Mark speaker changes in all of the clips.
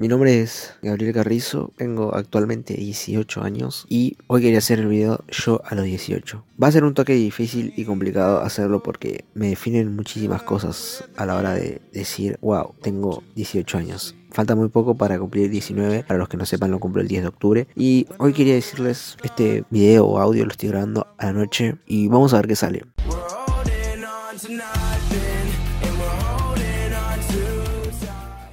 Speaker 1: Mi nombre es Gabriel Carrizo, tengo actualmente 18 años y hoy quería hacer el video yo a los 18. Va a ser un toque difícil y complicado hacerlo porque me definen muchísimas cosas a la hora de decir, wow, tengo 18 años. Falta muy poco para cumplir 19, para los que no sepan lo cumplo el 10 de octubre. Y hoy quería decirles, este video o audio lo estoy grabando a la noche y vamos a ver qué sale.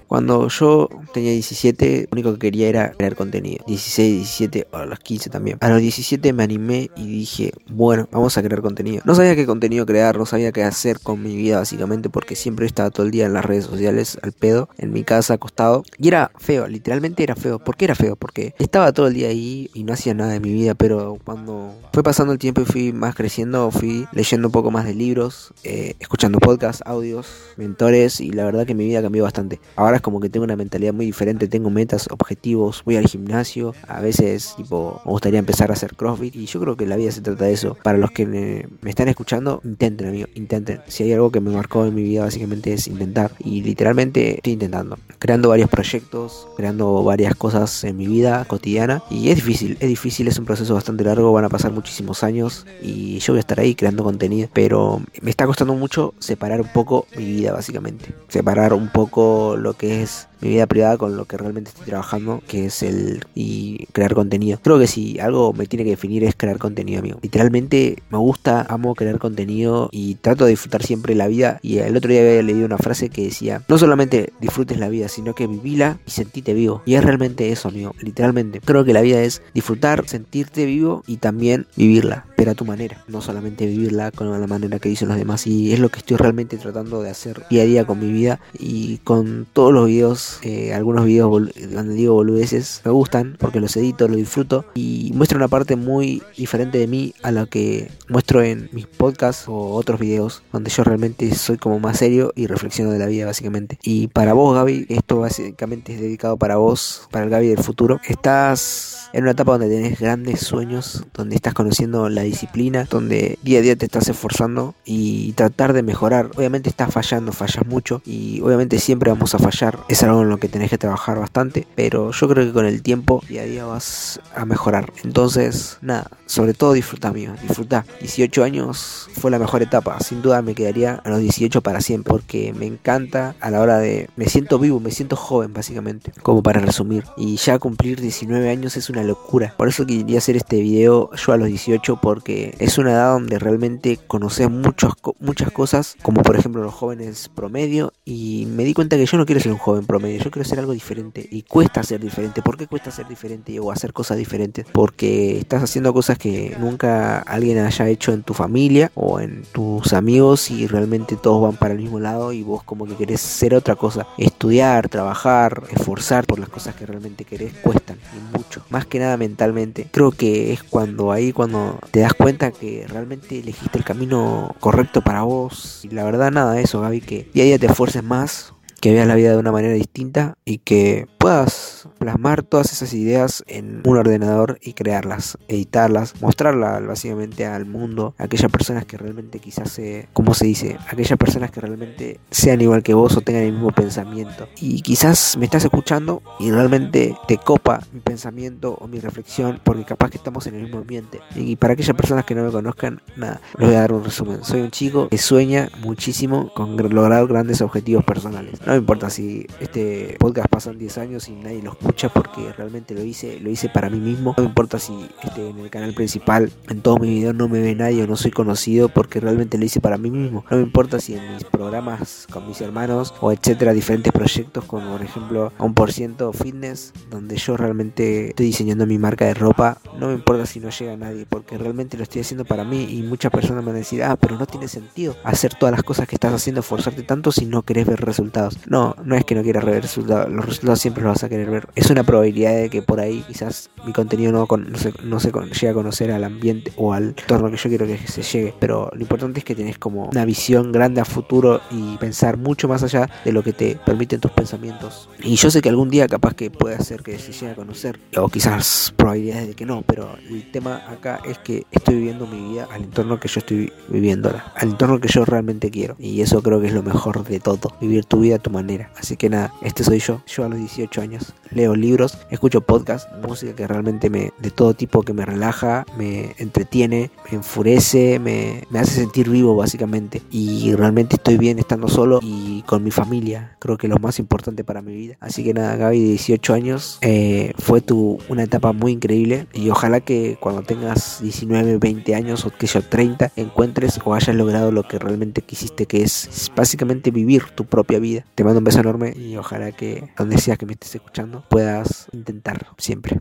Speaker 1: Cuando yo tenía 17, lo único que quería era crear contenido. 16, 17, a los 15 también. A los 17 me animé y dije, bueno, vamos a crear contenido. No sabía qué contenido crear, no sabía qué hacer con mi vida básicamente porque siempre estaba todo el día en las redes sociales al pedo, en mi casa acostado. Y era feo, literalmente era feo. ¿Por qué era feo? Porque estaba todo el día ahí y no hacía nada de mi vida, pero cuando fue pasando el tiempo y fui más creciendo, fui leyendo un poco más de libros, eh, escuchando podcasts, audios, mentores y la verdad que mi vida cambió bastante. Ahora es como que tengo una mentalidad muy diferente, tengo metas, objetivos, voy al gimnasio, a veces tipo me gustaría empezar a hacer CrossFit y yo creo que la vida se trata de eso. Para los que me, están escuchando, intenten, amigo, intenten. Si hay algo que me marcó en mi vida básicamente es intentar y literalmente estoy intentando, creando varios proyectos, creando varias cosas en mi vida cotidiana y es difícil, es difícil, es un proceso bastante largo, van a pasar muchísimos años y yo voy a estar ahí creando contenido, pero me está costando mucho separar un poco mi vida básicamente, separar un poco lo que es mi vida privada con lo que realmente estoy trabajando, que es el y crear contenido. Creo que si algo me tiene que definir es crear contenido, amigo. Literalmente me gusta, amo crear contenido y trato de disfrutar siempre la vida. Y el otro día había leído una frase que decía, no solamente disfrutes la vida, sino que vivila y sentite vivo. Y es realmente eso, amigo, literalmente. Creo que la vida es disfrutar, sentirte vivo y también vivirla, pero a tu manera, no solamente vivirla con la manera que dicen los demás. Y es lo que estoy realmente tratando de hacer día a día con mi vida y con todos los videos eh, algunos videos donde digo boludeces me gustan porque los edito, los disfruto y muestro una parte muy diferente de mí a la que muestro en mis podcasts o otros videos donde yo realmente soy como más serio y reflexiono de la vida básicamente. Y para vos Gaby, esto básicamente es dedicado para vos, para el Gaby del futuro. Estás en una etapa donde tenés grandes sueños, donde estás conociendo la disciplina, donde día a día te estás esforzando y tratar de mejorar. Obviamente estás fallando, fallas mucho y obviamente siempre vamos a fallar. Es algo en lo que tenés que trabajar bastante, pero yo creo que con el tiempo día a día vas a mejorar. Entonces, nada, sobre todo disfruta, amigo, disfruta. 18 años fue la mejor etapa, sin duda me quedaría a los 18 para siempre, porque me encanta a la hora de... Me siento vivo, me siento joven básicamente, como para resumir. Y ya cumplir 19 años es una locura. Por eso quería hacer este video yo a los 18, porque es una edad donde realmente conoces muchas, muchas cosas, como por ejemplo los jóvenes promedio, y me di cuenta que yo no quiero ser un joven promedio, yo quiero ser algo diferente, y cuesta ser diferente. ¿Por qué cuesta ser diferente o hacer cosas diferentes? Porque estás haciendo cosas que nunca alguien haya hecho en tu familia o en tus amigos y realmente todos van para el mismo lado y vos como que querés ser otra cosa. Estudiar, trabajar, esforzar por las cosas que realmente querés cuestan y mucho. Más que nada mentalmente. Creo que es cuando ahí cuando te das cuenta que realmente elegiste el camino correcto para vos. Y la verdad nada, eso Gaby, que día a día te esfuerces más, que veas la vida de una manera distinta y que puedas plasmar todas esas ideas en un ordenador y crearlas, editarlas, mostrarlas básicamente al mundo, a aquellas personas que realmente quizás se, como se dice, aquellas personas que realmente sean igual que vos o tengan el mismo pensamiento. Y quizás me estás escuchando y realmente te copa mi pensamiento o mi reflexión porque capaz que estamos en el mismo ambiente. Y para aquellas personas que no me conozcan, nada, les voy a dar un resumen. Soy un chico que sueña muchísimo con lograr grandes objetivos personales. No me importa si este podcast pasan 10 años y nadie lo escucha porque realmente lo hice, lo hice para mí mismo. No me importa si este, en el canal principal, en todos mis videos no me ve nadie o no soy conocido porque realmente lo hice para mí mismo. No me importa si en mis programas con mis hermanos o etcétera, diferentes proyectos como por ejemplo a un por ciento fitness, donde yo realmente estoy diseñando mi marca de ropa. No me importa si no llega nadie porque realmente lo estoy haciendo para mí y muchas personas me van a decir, ah, pero no tiene sentido hacer todas las cosas que estás haciendo, forzarte tanto si no querés ver resultados. No, no es que no quieras ver resultados, los resultados siempre vas a querer ver. Es una probabilidad de que por ahí quizás mi contenido no, no, se, no se llegue a conocer al ambiente o al entorno que yo quiero que se llegue. Pero lo importante es que tenés como una visión grande a futuro y pensar mucho más allá de lo que te permiten tus pensamientos. Y yo sé que algún día capaz que puede hacer que se llegue a conocer, o quizás probabilidades de que no, pero el tema acá es que estoy viviendo mi vida al entorno que yo estoy viviéndola, al entorno que yo realmente quiero. Y eso creo que es lo mejor de todo, vivir tu vida manera. Así que nada, este soy yo, yo a los 18 años. Leo libros, escucho podcast, música que realmente me, de todo tipo, que me relaja, me entretiene, me enfurece, me, me hace sentir vivo básicamente. Y realmente estoy bien estando solo y con mi familia. Creo que es lo más importante para mi vida. Así que nada, Gaby, de 18 años, eh, fue tu, una etapa muy increíble. Y ojalá que cuando tengas 19, 20 años o que yo 30, encuentres o hayas logrado lo que realmente quisiste, que es básicamente vivir tu propia vida. Te mando un beso enorme y ojalá que donde sea que me estés escuchando puedas intentarlo siempre.